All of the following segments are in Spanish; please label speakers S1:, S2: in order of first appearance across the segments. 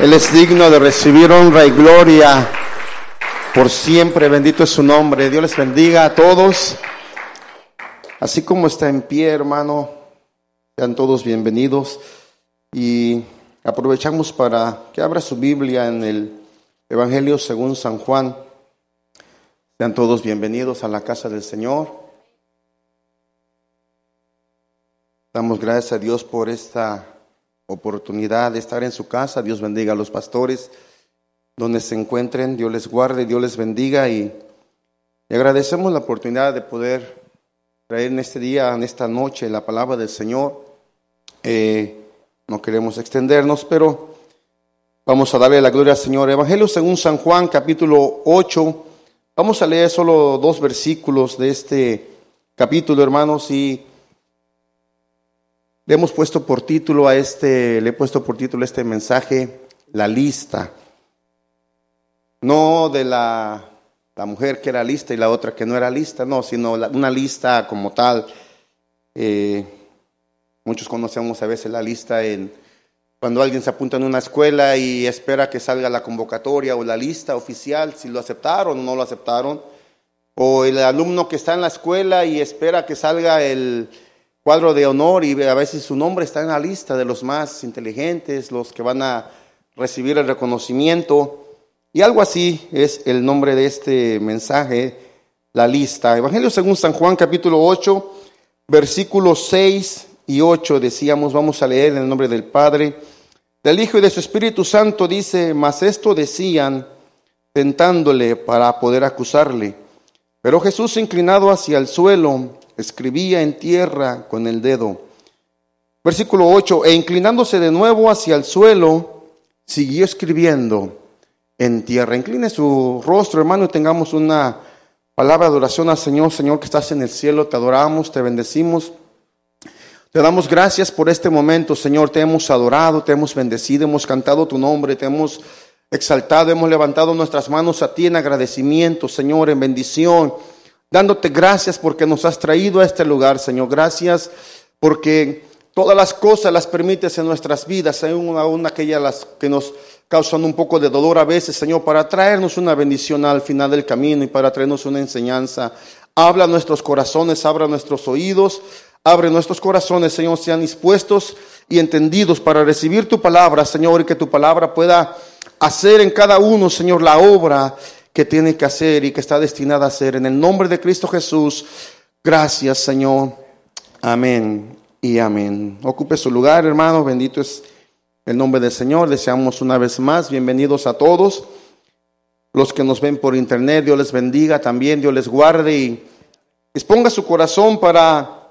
S1: Él es digno de recibir honra y gloria por siempre. Bendito es su nombre. Dios les bendiga a todos. Así como está en pie, hermano, sean todos bienvenidos. Y aprovechamos para que abra su Biblia en el Evangelio según San Juan. Sean todos bienvenidos a la casa del Señor. Damos gracias a Dios por esta oportunidad de estar en su casa. Dios bendiga a los pastores donde se encuentren. Dios les guarde, Dios les bendiga y, agradecemos la oportunidad de poder traer en este día, en esta noche, la palabra del Señor. Eh, no queremos extendernos, pero vamos a darle la gloria al Señor. Evangelio según San Juan, capítulo 8. Vamos a leer solo dos versículos de este capítulo, hermanos, y le hemos puesto por título a este, le he puesto por título a este mensaje, la lista. No de la, la mujer que era lista y la otra que no era lista, no, sino una lista como tal. Eh, muchos conocemos a veces la lista en cuando alguien se apunta en una escuela y espera que salga la convocatoria o la lista oficial, si lo aceptaron o no lo aceptaron. O el alumno que está en la escuela y espera que salga el, cuadro de honor y a veces su nombre está en la lista de los más inteligentes, los que van a recibir el reconocimiento. Y algo así es el nombre de este mensaje, la lista. Evangelio según San Juan capítulo 8, versículos 6 y 8 decíamos, vamos a leer en el nombre del Padre, del Hijo y de su Espíritu Santo dice, mas esto decían tentándole para poder acusarle. Pero Jesús inclinado hacia el suelo, escribía en tierra con el dedo. Versículo 8, e inclinándose de nuevo hacia el suelo, siguió escribiendo en tierra. Incline su rostro, hermano, y tengamos una palabra de adoración al Señor. Señor que estás en el cielo, te adoramos, te bendecimos. Te damos gracias por este momento, Señor. Te hemos adorado, te hemos bendecido, hemos cantado tu nombre, te hemos exaltado, hemos levantado nuestras manos a ti en agradecimiento, Señor, en bendición dándote gracias porque nos has traído a este lugar, Señor. Gracias porque todas las cosas las permites en nuestras vidas, aún, aquellas las que nos causan un poco de dolor a veces, Señor, para traernos una bendición al final del camino y para traernos una enseñanza. Habla nuestros corazones, abra nuestros oídos, abre nuestros corazones, Señor, sean dispuestos y entendidos para recibir tu palabra, Señor, y que tu palabra pueda hacer en cada uno, Señor, la obra que tiene que hacer y que está destinada a hacer. En el nombre de Cristo Jesús, gracias Señor. Amén y amén. Ocupe su lugar, hermano. Bendito es el nombre del Señor. Deseamos una vez más bienvenidos a todos. Los que nos ven por internet, Dios les bendiga también, Dios les guarde y exponga su corazón para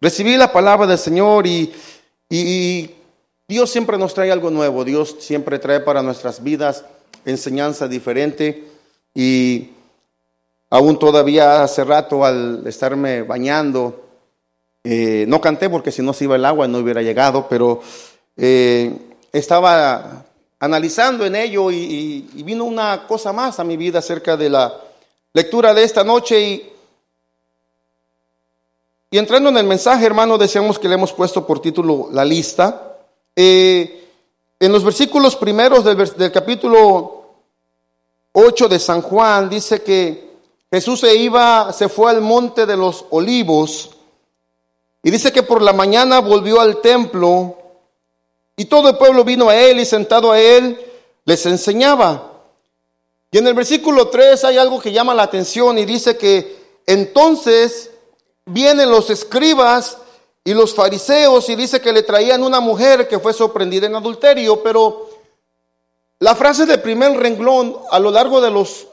S1: recibir la palabra del Señor y, y Dios siempre nos trae algo nuevo. Dios siempre trae para nuestras vidas enseñanza diferente y aún todavía hace rato al estarme bañando, eh, no canté porque si no se iba el agua no hubiera llegado, pero eh, estaba analizando en ello y, vino una cosa más a mi vida acerca de la lectura de esta noche y, y entrando en el mensaje, hermano, decíamos que le hemos puesto por título la lista. Eh, en los versículos primeros del, del capítulo 8 de San Juan dice que Jesús se iba, se fue al monte de los olivos y dice que por la mañana volvió al templo y todo el pueblo vino a él y sentado a él les enseñaba. Y en el versículo 3 hay algo que llama la atención y dice que entonces vienen los escribas y los fariseos y dice que le traían una mujer que fue sorprendida en adulterio, pero la frase del primer renglón a lo largo de los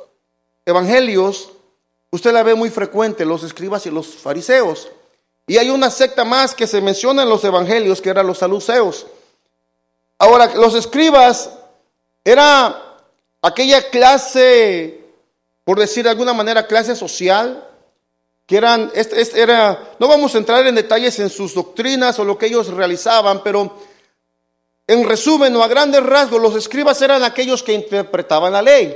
S1: evangelios, usted la ve muy frecuente, los escribas y los fariseos. Y hay una secta más que se menciona en los evangelios, que eran los saluceos. Ahora, los escribas era aquella clase, por decir de alguna manera, clase social, que eran, era, no vamos a entrar en detalles en sus doctrinas o lo que ellos realizaban, pero en resumen o a grandes rasgos, los escribas eran aquellos que interpretaban la ley.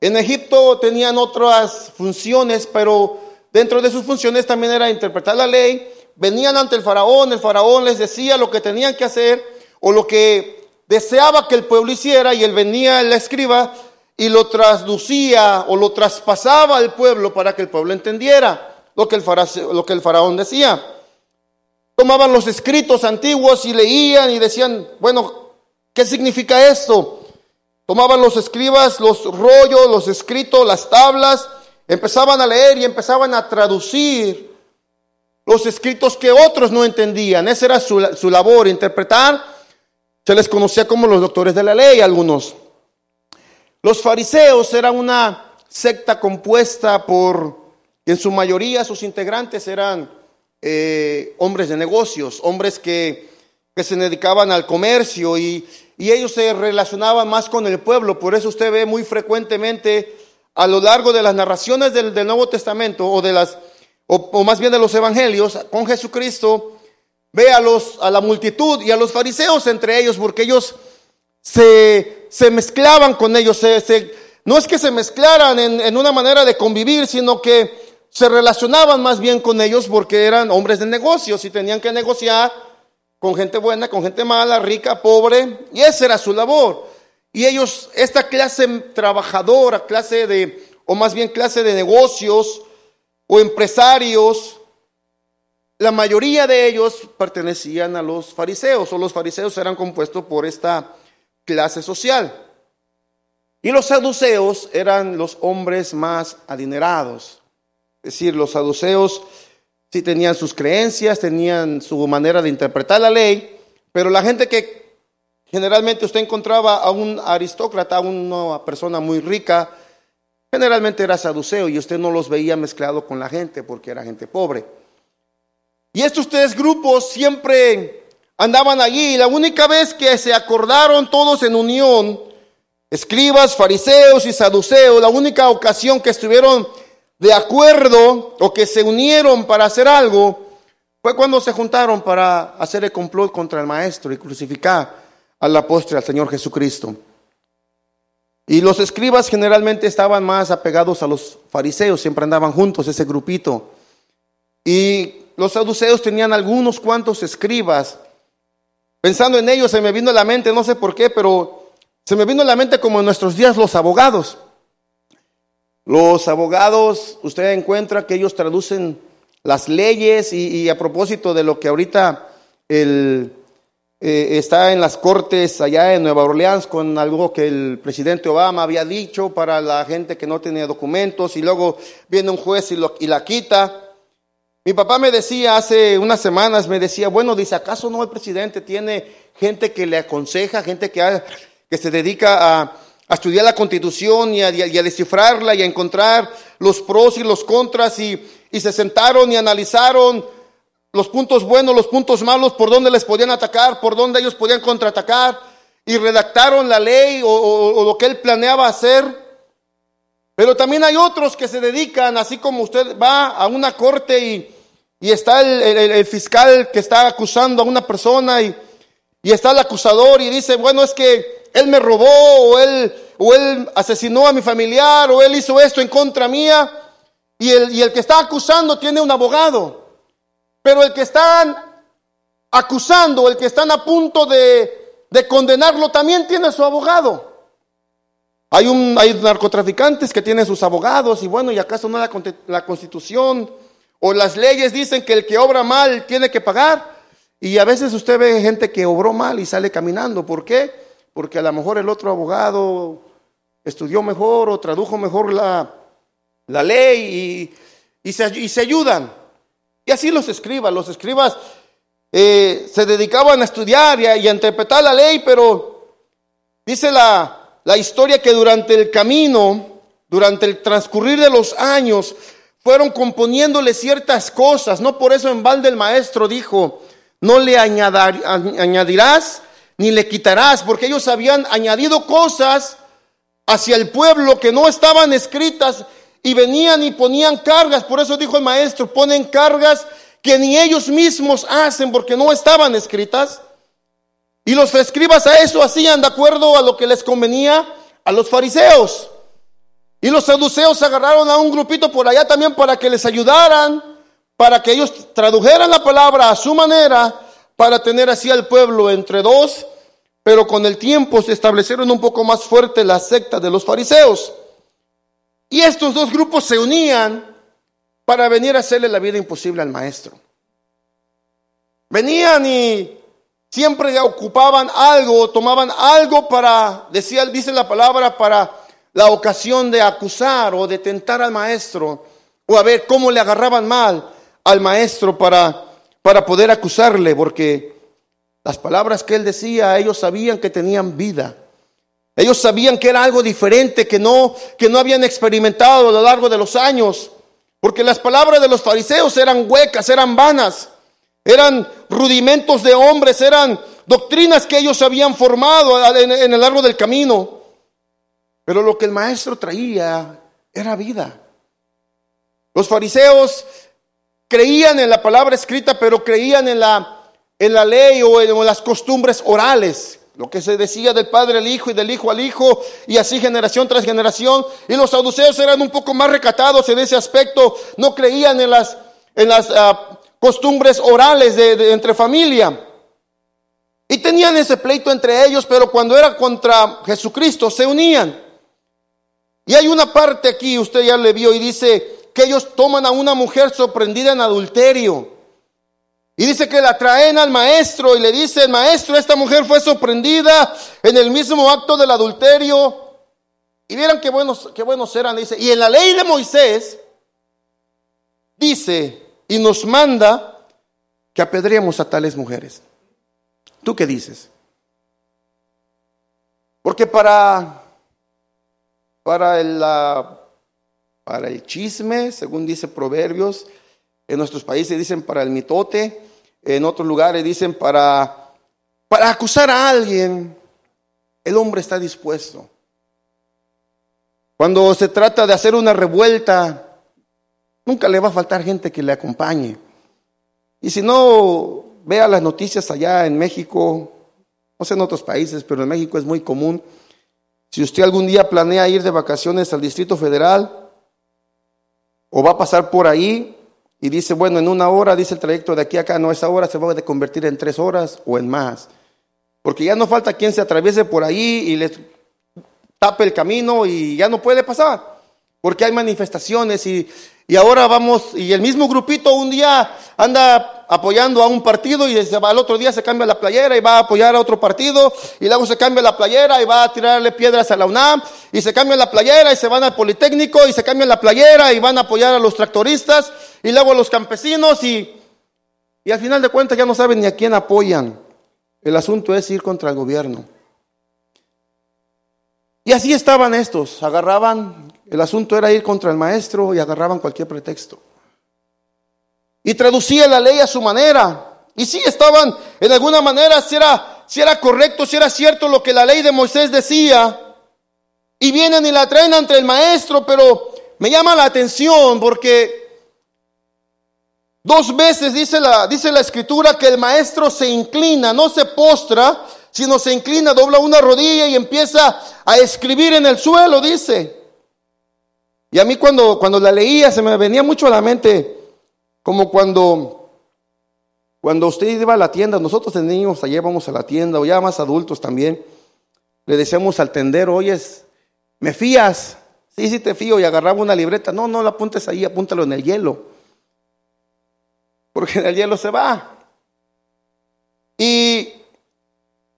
S1: En Egipto tenían otras funciones, pero dentro de sus funciones también era interpretar la ley. Venían ante el faraón, el faraón les decía lo que tenían que hacer o lo que deseaba que el pueblo hiciera y él venía, el escriba, y lo traducía o lo traspasaba al pueblo para que el pueblo entendiera lo que el, lo que el faraón decía. Tomaban los escritos antiguos y leían y decían, bueno, ¿qué significa esto? Tomaban los escribas, los rollos, los escritos, las tablas, empezaban a leer y empezaban a traducir los escritos que otros no entendían. Esa era su, su labor, interpretar. Se les conocía como los doctores de la ley, algunos. Los fariseos eran una secta compuesta por, en su mayoría sus integrantes eran eh, hombres de negocios, hombres que, que, se dedicaban al comercio y, y ellos se relacionaban más con el pueblo. Por eso usted ve muy frecuentemente a lo largo de las narraciones del, del Nuevo Testamento o de las o, más bien de los evangelios con Jesucristo, ve a los a la multitud y a los fariseos entre ellos porque ellos se, se mezclaban con ellos, no es que se mezclaran en, en una manera de convivir, sino que se relacionaban más bien con ellos porque eran hombres de negocios y tenían que negociar con gente buena, con gente mala, rica, pobre, y esa era su labor. Y ellos, esta clase trabajadora, clase de, o más bien clase de negocios o empresarios, la mayoría de ellos pertenecían a los fariseos, o los fariseos eran compuestos por esta clase social. Y los saduceos eran los hombres más adinerados. Es decir, los saduceos sí tenían sus creencias, tenían su manera de interpretar la ley, pero la gente que generalmente usted encontraba a un aristócrata, a una persona muy rica, generalmente era saduceo y usted no los veía mezclado con la gente porque era gente pobre. Y estos tres grupos siempre andaban allí. La única vez que se acordaron todos en unión, escribas, fariseos y saduceos, la única ocasión que estuvieron de acuerdo o que se unieron para hacer algo, fue cuando se juntaron para hacer el complot contra el maestro y crucificar al apóstol, al Señor Jesucristo. Y los escribas generalmente estaban más apegados a los fariseos, siempre andaban juntos, ese grupito. Y los saduceos tenían algunos cuantos escribas Pensando en ello se me vino a la mente, no sé por qué, pero se me vino a la mente como en nuestros días los abogados. Los abogados, usted encuentra que ellos traducen las leyes y, a propósito de lo que ahorita el, eh, está en las cortes allá en Nueva Orleans con algo que el presidente Obama había dicho para la gente que no tenía documentos y luego viene un juez y, lo, y la quita. Mi papá me decía hace unas semanas, me decía, bueno, dice, ¿acaso no el presidente tiene gente que le aconseja, gente que, que se dedica a, estudiar la constitución y a, descifrarla y a encontrar los pros y los contras y, se sentaron y analizaron los puntos buenos, los puntos malos, por dónde les podían atacar, por dónde ellos podían contraatacar y redactaron la ley o, lo que él planeaba hacer. Pero también hay otros que se dedican, así como usted va a una corte y y está el, fiscal que está acusando a una persona y, y, está el acusador y dice, bueno, es que él me robó o él, o él asesinó a mi familiar o él hizo esto en contra mía. Y el, y el que está acusando tiene un abogado. Pero el que están acusando, el que están a punto de, de condenarlo, también tiene su abogado. Hay, un, hay narcotraficantes que tienen sus abogados y bueno, ¿y acaso no la, la constitución? O las leyes dicen que el que obra mal tiene que pagar. Y a veces usted ve gente que obró mal y sale caminando. ¿Por qué? Porque a lo mejor el otro abogado estudió mejor o tradujo mejor la, la ley y, y, se, y, se, ayudan. Y así los escribas. Los escribas eh, se dedicaban a estudiar y a, interpretar la ley, pero dice la, la historia que durante el camino, durante el transcurrir de los años, fueron componiéndole ciertas cosas. No por eso en balde el maestro dijo, no le añadirás ni le quitarás, porque ellos habían añadido cosas hacia el pueblo que no estaban escritas y venían y ponían cargas. Por eso dijo el maestro, ponen cargas que ni ellos mismos hacen porque no estaban escritas. Y los escribas a eso hacían de acuerdo a lo que les convenía a los fariseos. Y los saduceos agarraron a un grupito por allá también para que les ayudaran, para que ellos tradujeran la palabra a su manera, para tener así al pueblo entre dos pero con el tiempo se establecieron un poco más fuerte la secta de los fariseos. Y estos dos grupos se unían para venir a hacerle la vida imposible al maestro. Venían y siempre ocupaban algo, tomaban algo para, decía, dice la palabra, para la ocasión de acusar o de tentar al maestro, o a ver cómo le agarraban mal al maestro para, para poder acusarle, porque las palabras que él decía, ellos sabían que tenían vida. Ellos sabían que era algo diferente, que no, que no habían experimentado a lo largo de los años, porque las palabras de los fariseos eran huecas, eran vanas, eran rudimentos de hombres, eran doctrinas que ellos habían formado en, en el largo del camino. Pero lo que el maestro traía era vida. Los fariseos creían en la palabra escrita, pero creían en la en la ley o en las costumbres orales, lo que se decía del padre al hijo y del hijo al hijo, y así generación tras generación. Y los saduceos eran un poco más recatados en ese aspecto, no creían en las, en las ah, costumbres orales de, entre familia. Y tenían ese pleito entre ellos, pero cuando era contra Jesucristo se unían. Y hay una parte aquí, usted ya le vio, y dice que ellos toman a una mujer sorprendida en adulterio. Y dice que la traen al maestro y le dice, maestro, esta mujer fue sorprendida en el mismo acto del adulterio. Y vieran qué buenos, qué buenos eran, dice. Y en la ley de Moisés dice y nos manda que apedreemos a tales mujeres. ¿Tú qué dices? Porque para, para, el, para el chisme, según dice Proverbios, en nuestros países dicen para el mitote, en otros lugares dicen para, para acusar a alguien, el hombre está dispuesto. Cuando se trata de hacer una revuelta, nunca le va a faltar gente que le acompañe. Y si no, vea las noticias allá en México, no sé en otros países, pero en México es muy común. Si usted algún día planea ir de vacaciones al Distrito Federal o va a pasar por ahí, y dice, bueno, en una hora, dice el trayecto de aquí a acá, no, esa hora se va a convertir en tres horas o en más. Porque ya no falta quien se atraviese por ahí y le tape el camino y ya no puede pasar. Porque hay manifestaciones y, y ahora vamos, y el mismo grupito un día anda apoyando a un partido y al otro día se cambia la playera y va a apoyar a otro partido y luego se cambia la playera y va a tirarle piedras a la UNAM y se cambia la playera y se van al Politécnico y se cambia la playera y van a apoyar a los tractoristas y luego a los campesinos y, y al final de cuentas ya no saben ni a quién apoyan. El asunto es ir contra el gobierno. Y así estaban estos, agarraban, el asunto era ir contra el maestro y agarraban cualquier pretexto y traducía la ley a su manera. Y sí estaban, en alguna manera, si era, si era correcto, si era cierto lo que la ley de Moisés decía. Y vienen y la traen ante el maestro, pero me llama la atención porque dos veces dice la, dice la escritura que el maestro se inclina, no se postra, sino se inclina, dobla una rodilla y empieza a escribir en el suelo, dice. Y a mí cuando, cuando la leía se me venía mucho a la mente como cuando, cuando usted iba a la tienda, nosotros de niños allá vamos a la tienda, o ya más adultos también, le decíamos al tendero, oyes, ¿me fías? Sí, sí te fío, y agarraba una libreta, no, no la apuntes ahí, apúntalo en el hielo, porque en el hielo se va. Y,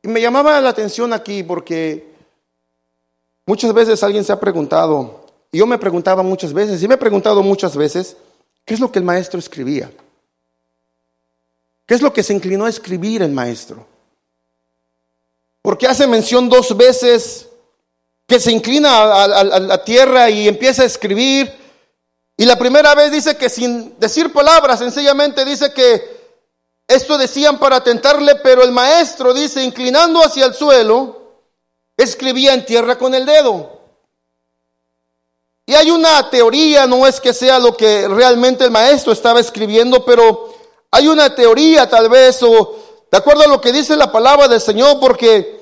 S1: y me llamaba la atención aquí porque muchas veces alguien se ha preguntado, y yo me preguntaba muchas veces, y me he preguntado muchas veces, ¿Qué es lo que el maestro escribía? ¿Qué es lo que se inclinó a escribir el maestro? Porque hace mención dos veces que se inclina a, la tierra y empieza a escribir. Y la primera vez dice que sin decir palabras, sencillamente dice que esto decían para tentarle, pero el maestro dice, inclinando hacia el suelo, escribía en tierra con el dedo. Y hay una teoría, no es que sea lo que realmente el maestro estaba escribiendo, pero hay una teoría tal vez, o de acuerdo a lo que dice la palabra del Señor, porque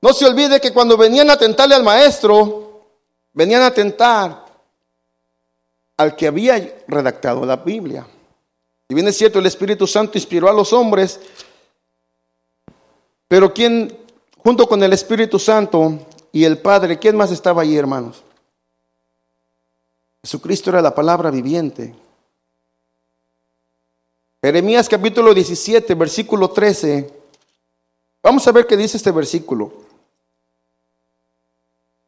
S1: no se olvide que cuando venían a tentarle al maestro, venían a tentar al que había redactado la Biblia. Y bien es cierto, el Espíritu Santo inspiró a los hombres, pero quien junto con el Espíritu Santo y el Padre. ¿Quién más estaba allí, hermanos? Jesucristo era la palabra viviente. Jeremías capítulo 17, versículo 13. Vamos a ver qué dice este versículo.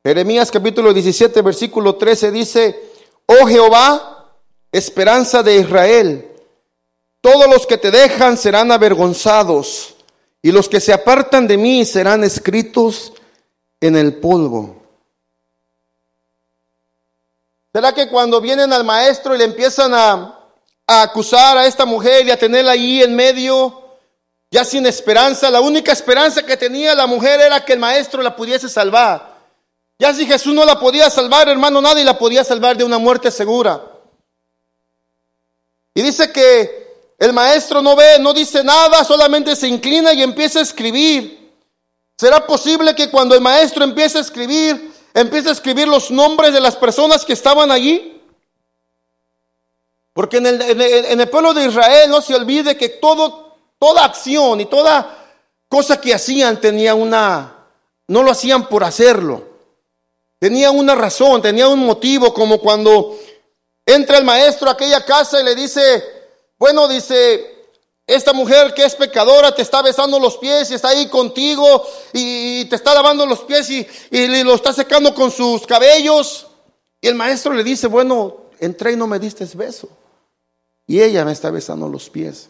S1: Jeremías capítulo 17, versículo 13 dice, oh Jehová, esperanza de Israel, todos los que te dejan serán avergonzados y los que se apartan de mí serán escritos en el polvo. ¿Será que cuando vienen al maestro y le empiezan a, acusar a esta mujer y a tenerla ahí en medio, ya sin esperanza, la única esperanza que tenía la mujer era que el maestro la pudiese salvar? Ya si Jesús no la podía salvar, hermano, nadie la podía salvar de una muerte segura. Y dice que el maestro no ve, no dice nada, solamente se inclina y empieza a escribir. ¿Será posible que cuando el maestro empiece a escribir, empiece a escribir los nombres de las personas que estaban allí? Porque en el, en el pueblo de Israel no se olvide que todo, toda acción y toda cosa que hacían tenía una, no lo hacían por hacerlo. Tenía una razón, tenía un motivo, como cuando entra el maestro a aquella casa y le dice, bueno, dice, esta mujer que es pecadora te está besando los pies y está ahí contigo y te está lavando los pies y, lo está secando con sus cabellos. Y el maestro le dice, bueno, entré y no me diste beso. Y ella me está besando los pies.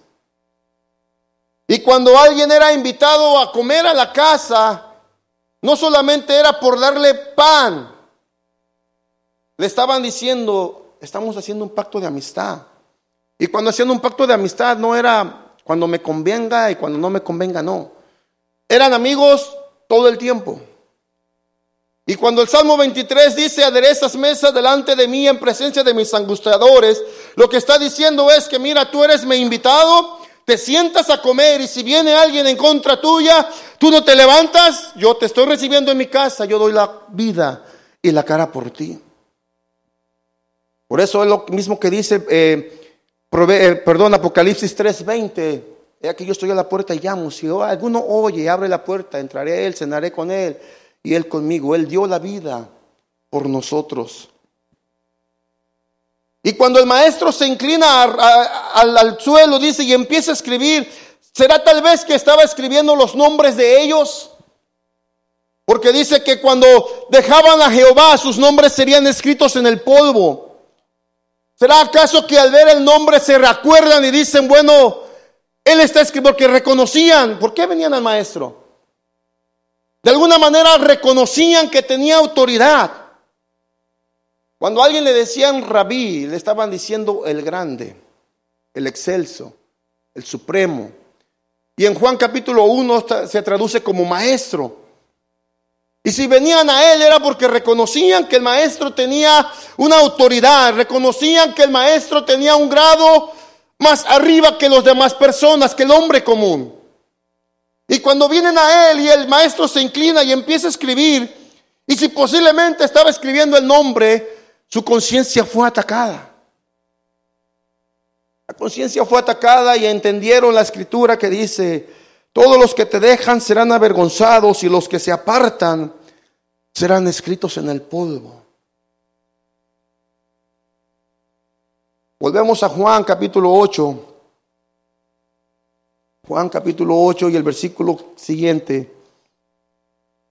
S1: Y cuando alguien era invitado a comer a la casa, no solamente era por darle pan, le estaban diciendo, estamos haciendo un pacto de amistad. Y cuando hacían un pacto de amistad no era cuando me convenga y cuando no me convenga, no. Eran amigos todo el tiempo. Y cuando el Salmo 23 dice, aderezas mesa delante de mí en presencia de mis angustiadores, lo que está diciendo es que, mira, tú eres mi invitado te sientas a comer y si viene alguien en contra tuya, tú no te levantas, yo te estoy recibiendo en mi casa, yo doy la vida y la cara por ti. Por eso es lo mismo que dice, eh, perdón, Apocalipsis 3:20. Es que yo estoy a la puerta y llamo. Si alguno oye, abre la puerta, entraré a él, cenaré con él y él conmigo. Él dio la vida por nosotros. Y cuando el maestro se inclina al, suelo, dice, y empieza a escribir, ¿será tal vez que estaba escribiendo los nombres de ellos? Porque dice que cuando dejaban a Jehová, sus nombres serían escritos en el polvo. ¿Será acaso que al ver el nombre se recuerdan y dicen, bueno, él está escrito porque reconocían, ¿por qué venían al maestro? De alguna manera reconocían que tenía autoridad. Cuando a alguien le decían rabí, le estaban diciendo el grande, el excelso, el supremo. Y en Juan capítulo 1 se traduce como maestro. Y si venían a él era porque reconocían que el maestro tenía una autoridad, reconocían que el maestro tenía un grado más arriba que los demás personas, que el hombre común. Y cuando vienen a él y el maestro se inclina y empieza a escribir, y si posiblemente estaba escribiendo el nombre, su conciencia fue atacada. La conciencia fue atacada y entendieron la escritura que dice, todos los que te dejan serán avergonzados y los que se apartan serán escritos en el polvo. Volvemos a Juan capítulo 8. Juan capítulo 8 y el versículo siguiente.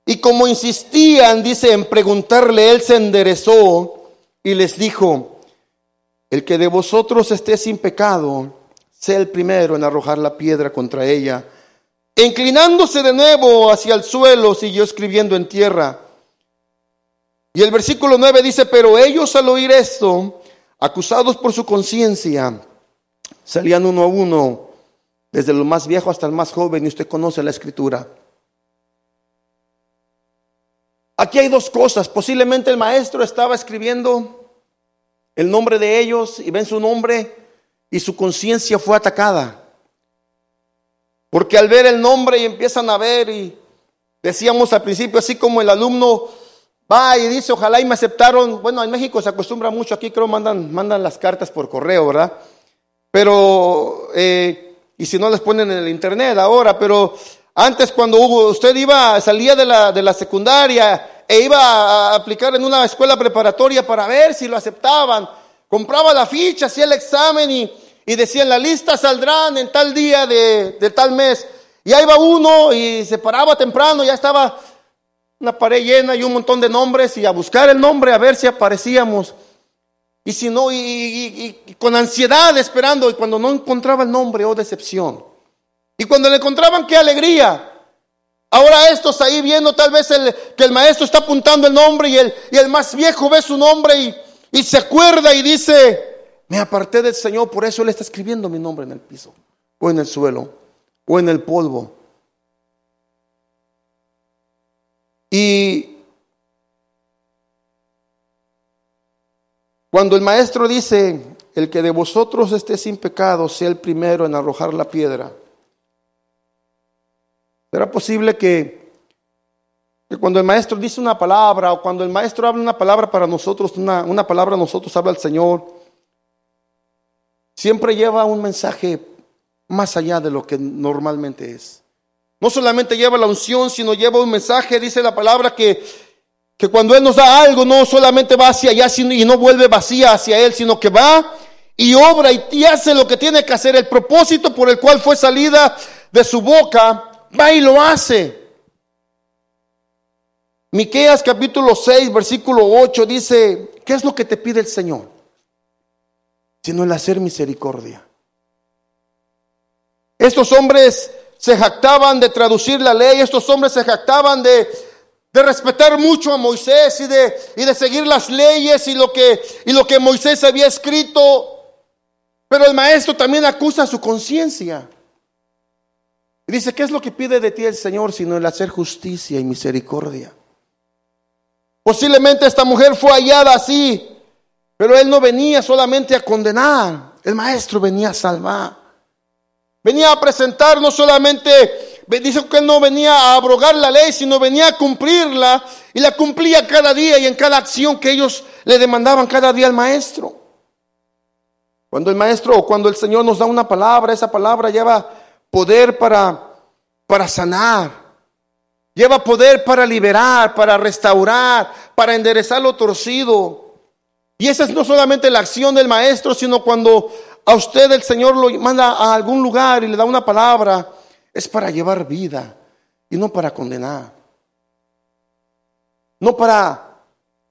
S1: Y como insistían, dice, en preguntarle, él se enderezó y les dijo, el que de vosotros esté sin pecado, sea el primero en arrojar la piedra contra ella. Inclinándose de nuevo hacia el suelo, siguió escribiendo en tierra. Y el versículo 9 dice, pero ellos al oír esto, acusados por su conciencia, salían uno a uno, desde lo más viejo hasta el más joven, y usted conoce la escritura. Aquí hay dos cosas. Posiblemente el maestro estaba escribiendo el nombre de ellos y ven su nombre y su conciencia fue atacada. Porque al ver el nombre y empiezan a ver y decíamos al principio, así como el alumno va y dice, ojalá y me aceptaron. Bueno, en México se acostumbra mucho, aquí creo mandan, mandan las cartas por correo, ¿verdad? Pero, eh, y si no les ponen en el internet ahora, pero Antes cuando usted iba, salía de la, de la secundaria e iba a aplicar en una escuela preparatoria para ver si lo aceptaban, compraba la ficha, hacía el examen y, y decía en la lista saldrán en tal día de, tal mes. Y ahí va uno y se paraba temprano, ya estaba una pared llena y un montón de nombres y a buscar el nombre a ver si aparecíamos. Y si no, y, con ansiedad esperando, y cuando no encontraba el nombre, oh decepción. Y cuando le encontraban, qué alegría. Ahora estos ahí viendo tal vez el, que el maestro está apuntando el nombre y el, y el más viejo ve su nombre y se acuerda y dice, me aparté del Señor, por eso Él está escribiendo mi nombre en el piso, o en el suelo, o en el polvo. Y cuando el maestro dice, el que de vosotros esté sin pecado, sea el primero en arrojar la piedra, ¿será posible que, que cuando el maestro dice una palabra o cuando el maestro habla una palabra para nosotros, una, una palabra nosotros habla el Señor, siempre lleva un mensaje más allá de lo que normalmente es. No solamente lleva la unción, sino lleva un mensaje, dice la palabra, que, que cuando Él nos da algo, no solamente va hacia allá y no vuelve vacía hacia Él, sino que va y obra y hace lo que tiene que hacer, el propósito por el cual fue salida de su boca, va y lo hace. Miqueas capítulo 6, versículo 8 dice, ¿qué es lo que te pide el Señor? Sino el hacer misericordia. Estos hombres se jactaban de traducir la ley, estos hombres se jactaban de, de respetar mucho a Moisés y de, y de seguir las leyes y lo, que, y lo que Moisés había escrito. Pero el maestro también acusa su conciencia. Y dice, ¿qué es lo que pide de ti el Señor sino el hacer justicia y misericordia? Posiblemente esta mujer fue hallada así, pero él no venía solamente a condenar, el maestro venía a salvar. Venía a presentar no solamente, dice que él no venía a abrogar la ley, sino venía a cumplirla y la cumplía cada día y en cada acción que ellos le demandaban cada día al maestro. Cuando el maestro o cuando el Señor nos da una palabra, esa palabra lleva poder para, para sanar, lleva poder para liberar, para restaurar, para enderezar lo torcido. Y esa es no solamente la acción del maestro, sino cuando a usted el Señor lo manda a algún lugar y le da una palabra, es para llevar vida y no para condenar. No para,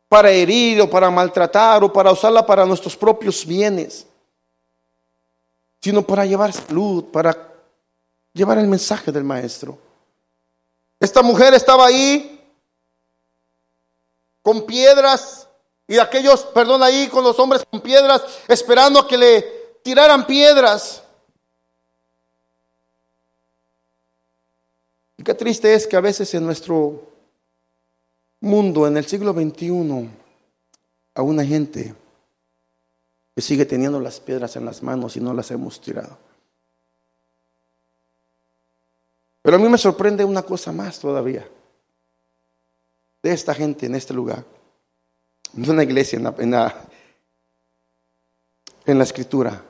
S1: para herir o para maltratar o para usarla para nuestros propios bienes, sino para llevar salud, para llevar el mensaje del Maestro. Esta mujer estaba ahí con piedras y aquellos, perdón, ahí con los hombres con piedras, esperando a que le tiraran piedras. Y qué triste es que a veces en nuestro mundo, en el siglo XXI, a una gente que sigue teniendo las piedras en las manos y no las hemos tirado. Pero a mí me sorprende una cosa más todavía de esta gente en este lugar, en una iglesia, en la, en la escritura.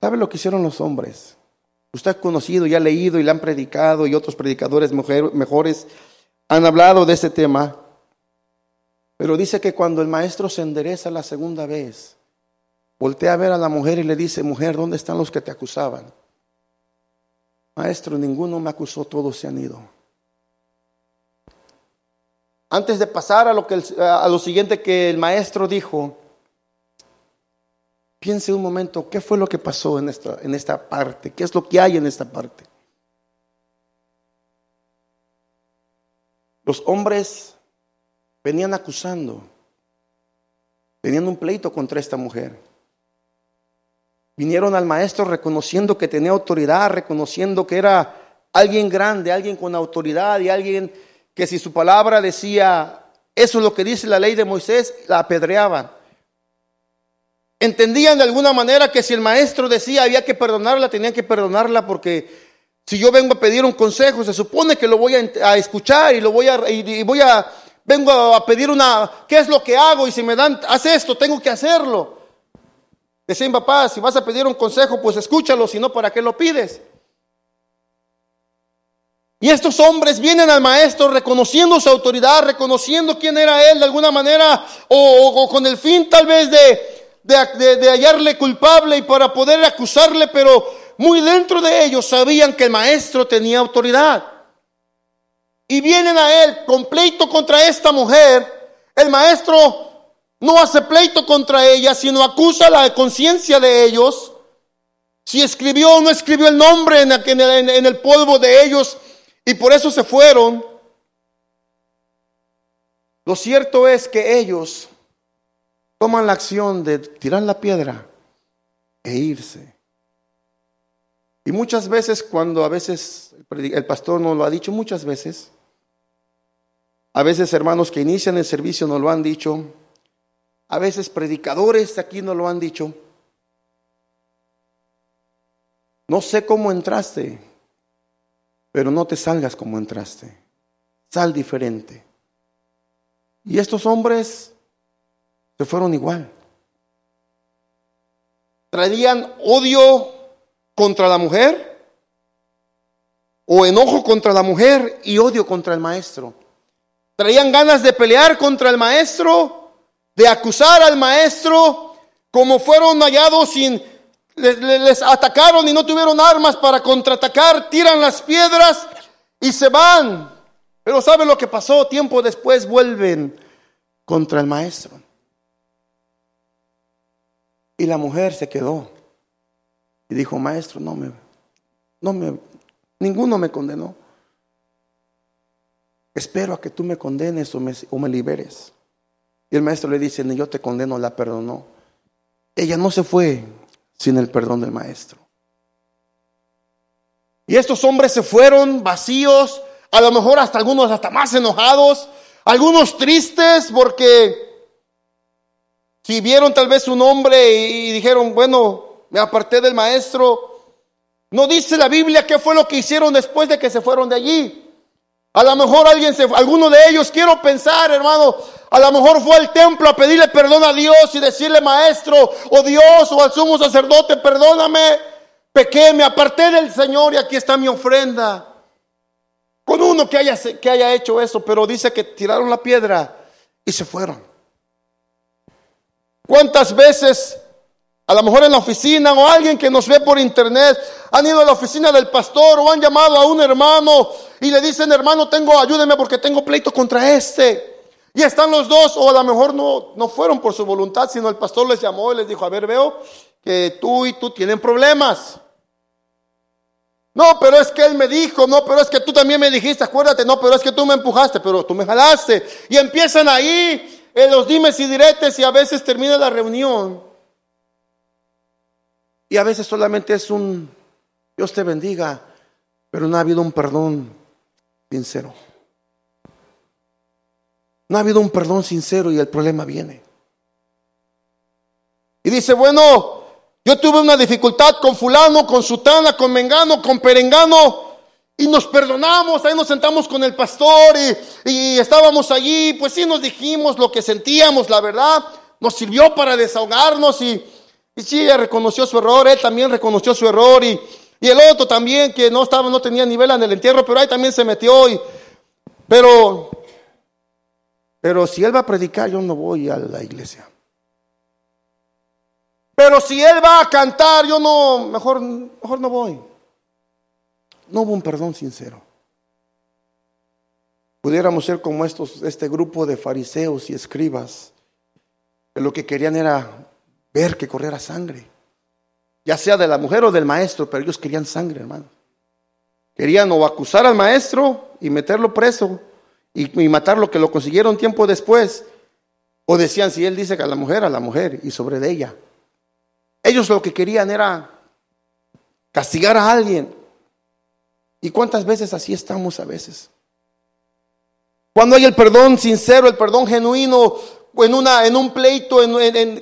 S1: ¿Sabe lo que hicieron los hombres? Usted ha conocido y ha leído y le han predicado y otros predicadores mejores han hablado de ese tema. Pero dice que cuando el maestro se endereza la segunda vez, voltea a ver a la mujer y le dice, mujer, ¿dónde están los que te acusaban? Maestro, ninguno me acusó, todos se han ido. Antes de pasar a lo, que a lo siguiente que el maestro dijo, Piense un momento, ¿qué fue lo que pasó en esta, en esta parte? ¿Qué es lo que hay en esta parte? Los hombres venían acusando, tenían un pleito contra esta mujer. Vinieron al maestro reconociendo que tenía autoridad, reconociendo que era alguien grande, alguien con autoridad y alguien que si su palabra decía, eso es lo que dice la ley de Moisés, la apedreaban. Entendían de alguna manera que si el maestro decía había que perdonarla, tenían que perdonarla porque si yo vengo a pedir un consejo, se supone que lo voy a, escuchar y lo voy a, y voy a, vengo a pedir una, ¿qué es lo que hago? Y si me dan, haz esto, tengo que hacerlo. Decían, papá, si vas a pedir un consejo, pues escúchalo, si no, ¿para qué lo pides? Y estos hombres vienen al maestro reconociendo su autoridad, reconociendo quién era él de alguna manera, o, con el fin tal vez de, de, hallarle culpable y para poder acusarle, pero muy dentro de ellos sabían que el maestro tenía autoridad. Y vienen a él con pleito contra esta mujer. El maestro no hace pleito contra ella, sino acusa la conciencia de ellos. Si escribió o no escribió el nombre en el polvo de ellos y por eso se fueron. Lo cierto es que ellos toman la acción de tirar la piedra e irse. Y muchas veces, cuando a veces el pastor nos lo ha dicho, muchas veces, a veces hermanos que inician el servicio nos lo han dicho, a veces predicadores aquí nos lo han dicho, no sé cómo entraste, pero no te salgas como entraste. Sal diferente. Y estos hombres se fueron igual. Traían odio contra la mujer o enojo contra la mujer y odio contra el maestro. Traían ganas de pelear contra el maestro, de acusar al maestro, como fueron hallados sin les, atacaron y no tuvieron armas para contraatacar, tiran las piedras y se van. Pero ¿sabe lo que pasó? Tiempo después vuelven contra el maestro. Y la mujer se quedó y dijo, maestro, no me, no me, ninguno me condenó. Espero a que tú me condenes o me, o me liberes. Y el maestro le dice, ni yo te condeno, la perdonó. Ella no se fue sin el perdón del maestro. Y estos hombres se fueron vacíos, a lo mejor hasta algunos hasta más enojados, algunos tristes porque si vieron tal vez un hombre y dijeron, bueno, me aparté del maestro, no dice la Biblia qué fue lo que hicieron después de que se fueron de allí. A lo mejor alguien se, alguno de ellos, quiero pensar, hermano, a lo mejor fue al templo a pedirle perdón a Dios y decirle, maestro, o Dios, o al sumo sacerdote, perdóname, pequé, me aparté del Señor y aquí está mi ofrenda. Con uno que haya, que haya hecho eso, pero dice que tiraron la piedra y se fueron. ¿Cuántas veces a lo mejor en la oficina o alguien que nos ve por internet, han ido a la oficina del pastor o han llamado a un hermano y le dicen, hermano, tengo, ayúdeme porque tengo pleito contra este. Y están los dos, o a lo mejor no, no fueron por su voluntad, sino el pastor les llamó y les dijo, a ver, veo que tú y tú tienen problemas. No, pero es que él me dijo, no, pero es que tú también me dijiste, acuérdate, no, pero es que tú me empujaste, pero tú me jalaste. Y empiezan ahí los dimes y diretes y a veces termina la reunión y a veces solamente es un Dios te bendiga, pero no ha habido un perdón sincero. No ha habido un perdón sincero y el problema viene. Y dice, bueno, yo tuve una dificultad con fulano, con sutana, con mengano, con perengano. Y nos perdonamos, ahí nos sentamos con el pastor y, y estábamos allí, pues sí nos dijimos lo que sentíamos, la verdad, nos sirvió para desahogarnos y, y ella reconoció su error, él también reconoció su error y, el otro también que no estaba, no tenía nivel en el entierro, pero ahí también se metió y, pero, pero si él va a predicar, yo no voy a la iglesia. Pero si él va a cantar, yo no, mejor, mejor no voy. No hubo un perdón sincero. Pudiéramos ser como estos, este grupo de fariseos y escribas, que lo que querían era ver que corriera sangre, ya sea de la mujer o del maestro, pero ellos querían sangre, hermano. Querían o acusar al maestro y meterlo preso y, y matarlo, que lo consiguieron tiempo después. O decían, si él dice que a la mujer, a la mujer y sobre de ella. Ellos lo que querían era castigar a alguien. ¿Y cuántas veces así estamos a veces? Cuando hay el perdón sincero, el perdón genuino, en, una, en un pleito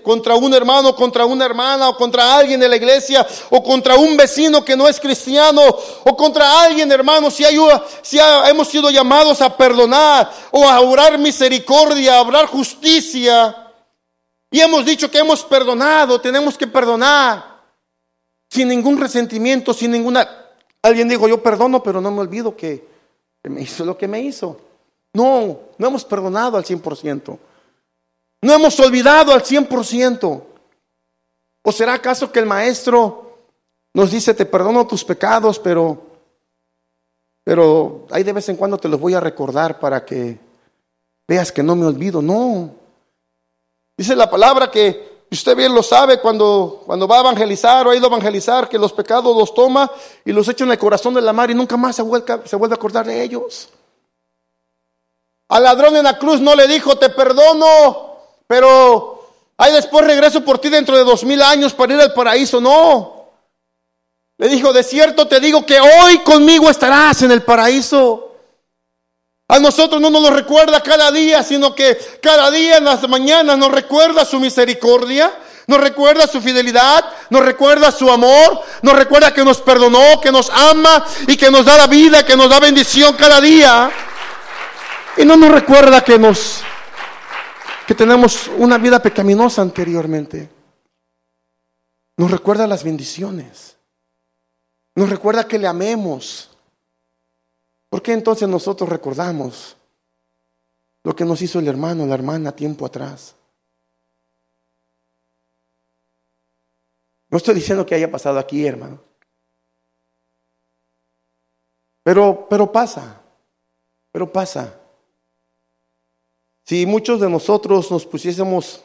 S1: contra un hermano, contra una hermana, o contra alguien de la iglesia, o contra un vecino que no es cristiano, o contra alguien, hermano, si, hay, si hemos sido llamados a perdonar, o a orar misericordia, a orar justicia, y hemos dicho que hemos perdonado, tenemos que perdonar, sin ningún resentimiento, sin ninguna... Alguien dijo, yo perdono, pero no me olvido que me hizo lo que me hizo. No, no hemos perdonado al 100%. No hemos olvidado al 100%. ¿O será acaso que el maestro nos dice, te perdono tus pecados, pero, pero ahí de vez en cuando te los voy a recordar para que veas que no me olvido? No. Dice la palabra que usted bien lo sabe cuando, cuando va a evangelizar o ha ido a evangelizar, que los pecados los toma y los echa en el corazón de la mar y nunca más se vuelve, se vuelve a acordar de ellos. Al ladrón en la cruz no le dijo, te perdono, pero ahí después regreso por ti dentro de dos mil años para ir al paraíso. No. Le dijo, de cierto te digo que hoy conmigo estarás en el paraíso. A nosotros no nos lo recuerda cada día, sino que cada día en las mañanas nos recuerda su misericordia, nos recuerda su fidelidad, nos recuerda su amor, nos recuerda que nos perdonó, que nos ama y que nos da la vida, que nos da bendición cada día. Y no nos recuerda que nos que tenemos una vida pecaminosa anteriormente. Nos recuerda las bendiciones. Nos recuerda que le amemos. ¿Por qué entonces nosotros recordamos lo que nos hizo el hermano, la hermana tiempo atrás? No estoy diciendo que haya pasado aquí, hermano. Pero, pero pasa, pero pasa. Si muchos de nosotros nos pusiésemos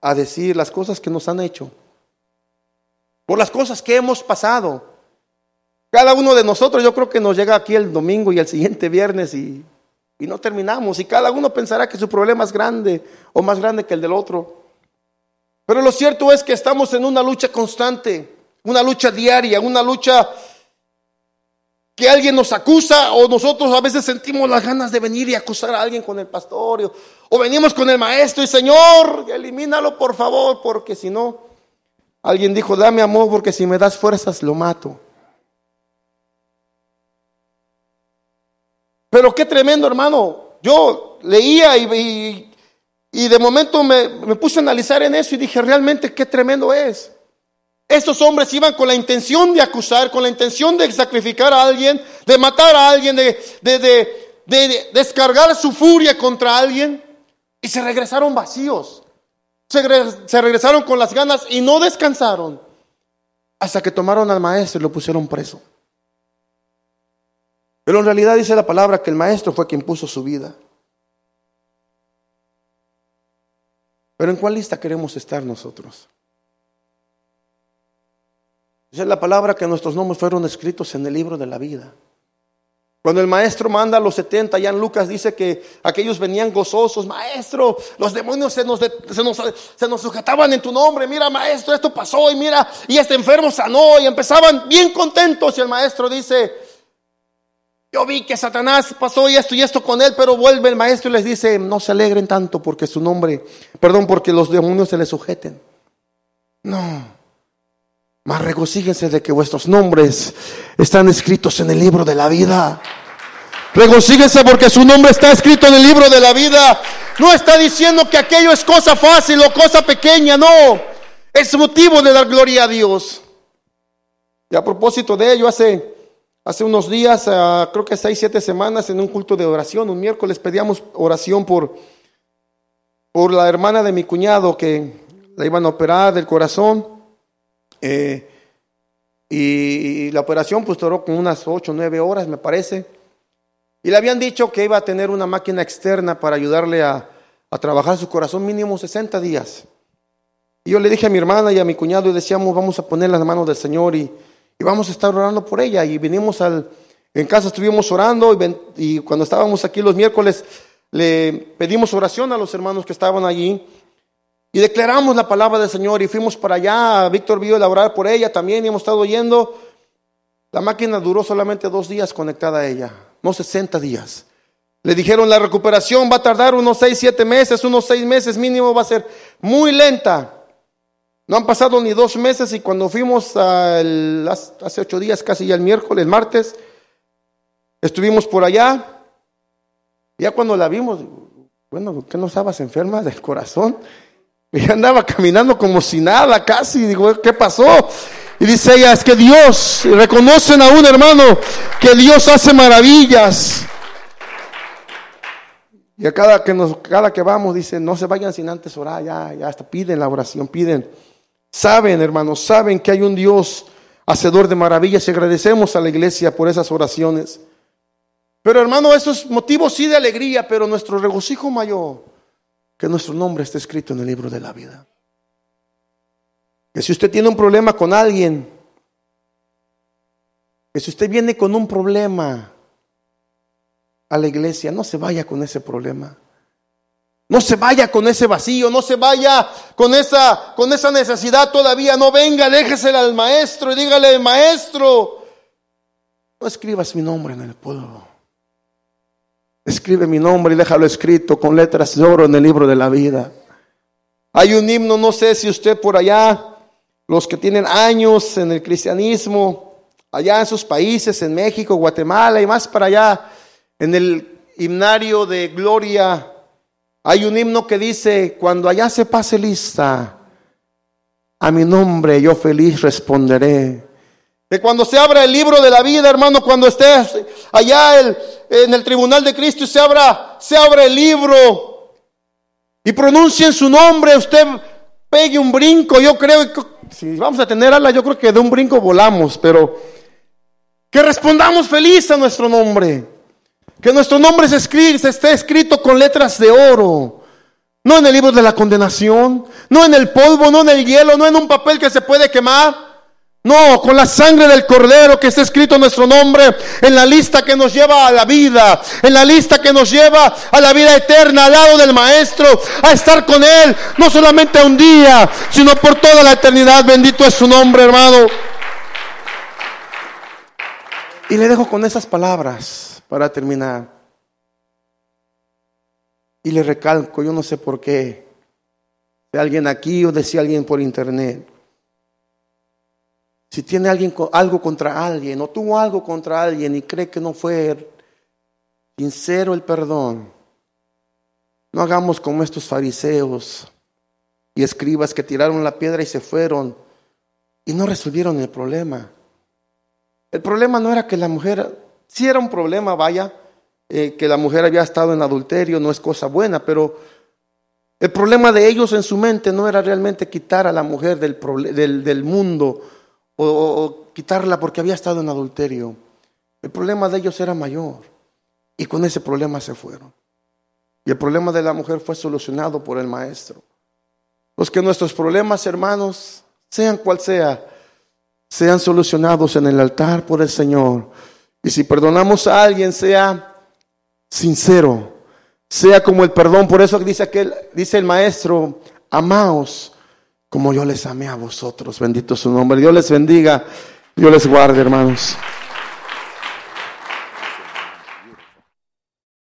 S1: a decir las cosas que nos han hecho, por las cosas que hemos pasado, cada uno de nosotros yo creo que nos llega aquí el domingo y el siguiente viernes y, y no terminamos y cada uno pensará que su problema es grande o más grande que el del otro. Pero lo cierto es que estamos en una lucha constante, una lucha diaria, una lucha que alguien nos acusa o nosotros a veces sentimos las ganas de venir y acusar a alguien con el pastor o venimos con el maestro y Señor, elimínalo por favor, porque si no, alguien dijo, dame amor porque si me das fuerzas lo mato. Pero qué tremendo hermano, yo leía y, y, de momento me, me puse a analizar en eso y dije, realmente qué tremendo es. Estos hombres iban con la intención de acusar, con la intención de sacrificar a alguien, de matar a alguien, de, de, descargar su furia contra alguien. Y se regresaron vacíos. Se, se regresaron con las ganas y no descansaron hasta que tomaron al maestro y lo pusieron preso. Pero en realidad dice la palabra que el maestro fue quien puso su vida. Pero ¿en cuál lista queremos estar nosotros? Es la palabra que nuestros nombres fueron escritos en el libro de la vida. Cuando el maestro manda a los 70, ya en Lucas dice que aquellos venían gozosos, maestro, los demonios se nos, se nos, sujetaban en tu nombre, mira maestro, esto pasó y mira, y este enfermo sanó y empezaban bien contentos y el maestro dice, yo vi que Satanás pasó y esto y esto con él, pero vuelve el maestro y les dice, no se alegren tanto porque su nombre, perdón, porque los demonios se les sujeten. No. Mas regocíjense de que vuestros nombres están escritos en el libro de la vida. Regocíjense porque su nombre está escrito en el libro de la vida. No está diciendo que aquello es cosa fácil o cosa pequeña, no. Es motivo de dar gloria a Dios. Y a propósito de ello, hace, hace unos días, ah, creo que seis, siete semanas, en un culto de oración, un miércoles pedíamos oración por, por la hermana de mi cuñado que la iban a operar del corazón. Eh, y, la operación pues duró como unas 8 o 9 horas, me parece. Y le habían dicho que iba a tener una máquina externa para ayudarle a, a trabajar su corazón mínimo 60 días. Y yo le dije a mi hermana y a mi cuñado y decíamos, vamos a poner las manos del Señor y, y vamos a estar orando por ella. Y vinimos al, en casa estuvimos orando y, y cuando estábamos aquí los miércoles le pedimos oración a los hermanos que estaban allí. Y declaramos la palabra del Señor y fuimos para allá. Víctor vio elaborar por ella también y hemos estado yendo. La máquina duró solamente dos días conectada a ella, no 60 días. Le dijeron la recuperación va a tardar unos 6, 7 meses, unos 6 meses mínimo, va a ser muy lenta. No han pasado ni dos meses y cuando fuimos hace ocho días, casi ya el miércoles, el martes, estuvimos por allá. Ya cuando la vimos, bueno, ¿qué no estabas enferma del corazón? Y andaba caminando como si nada, casi. Digo, ¿qué pasó? Y dice ella, es que Dios, reconocen a un hermano que Dios hace maravillas. Y a cada que, nos, cada que vamos, dice, no se vayan sin antes orar, ya, ya hasta piden la oración, piden. Saben, hermanos, saben que hay un Dios hacedor de maravillas y agradecemos a la iglesia por esas oraciones. Pero hermano, esos motivos sí de alegría, pero nuestro regocijo mayor, que nuestro nombre esté escrito en el libro de la vida. Que si usted tiene un problema con alguien, que si usted viene con un problema a la iglesia, no se vaya con ese problema. No se vaya con ese vacío, no se vaya con esa, con esa necesidad todavía. No venga, déjesela al maestro y dígale, maestro, no escribas mi nombre en el polvo. Escribe mi nombre y déjalo escrito con letras de oro en el libro de la vida. Hay un himno, no sé si usted por allá, los que tienen años en el cristianismo, allá en sus países, en México, Guatemala y más para allá, en el himnario de gloria, hay un himno que dice, cuando allá se pase lista, a mi nombre yo feliz responderé. Que cuando se abra el libro de la vida, hermano, cuando estés allá en el tribunal de Cristo y se abra, se abra el libro y pronuncien su nombre, usted pegue un brinco. Yo creo que si vamos a tener ala, yo creo que de un brinco volamos, pero que respondamos feliz a nuestro nombre. Que nuestro nombre se, escribe, esté escrito con letras de oro. No en el libro de la condenación, no en el polvo, no en el hielo, no en un papel que se puede quemar. No, con la sangre del cordero que está escrito nuestro nombre en la lista que nos lleva a la vida, en la lista que nos lleva a la vida eterna al lado del Maestro, a estar con Él, no solamente un día, sino por toda la eternidad. Bendito es su nombre, hermano. Y le dejo con esas palabras para terminar. Y le recalco, yo no sé por qué, de alguien aquí o de si alguien por internet. Si tiene alguien algo contra alguien o tuvo algo contra alguien y cree que no fue sincero el perdón, no hagamos como estos fariseos y escribas que tiraron la piedra y se fueron y no resolvieron el problema. El problema no era que la mujer, sí era un problema, vaya, eh, que la mujer había estado en adulterio, no es cosa buena, pero el problema de ellos en su mente no era realmente quitar a la mujer del, del mundo o, quitarla porque había estado en adulterio. El problema de ellos era mayor y con ese problema se fueron. Y el problema de la mujer fue solucionado por el maestro. Los que nuestros problemas, hermanos, sean cual sea, sean solucionados en el altar por el Señor. Y si perdonamos a alguien, sea sincero, sea como el perdón. Por eso dice, dice el maestro, amaos como yo les amé a vosotros. Bendito su nombre. Dios les bendiga. Dios les guarde, hermanos.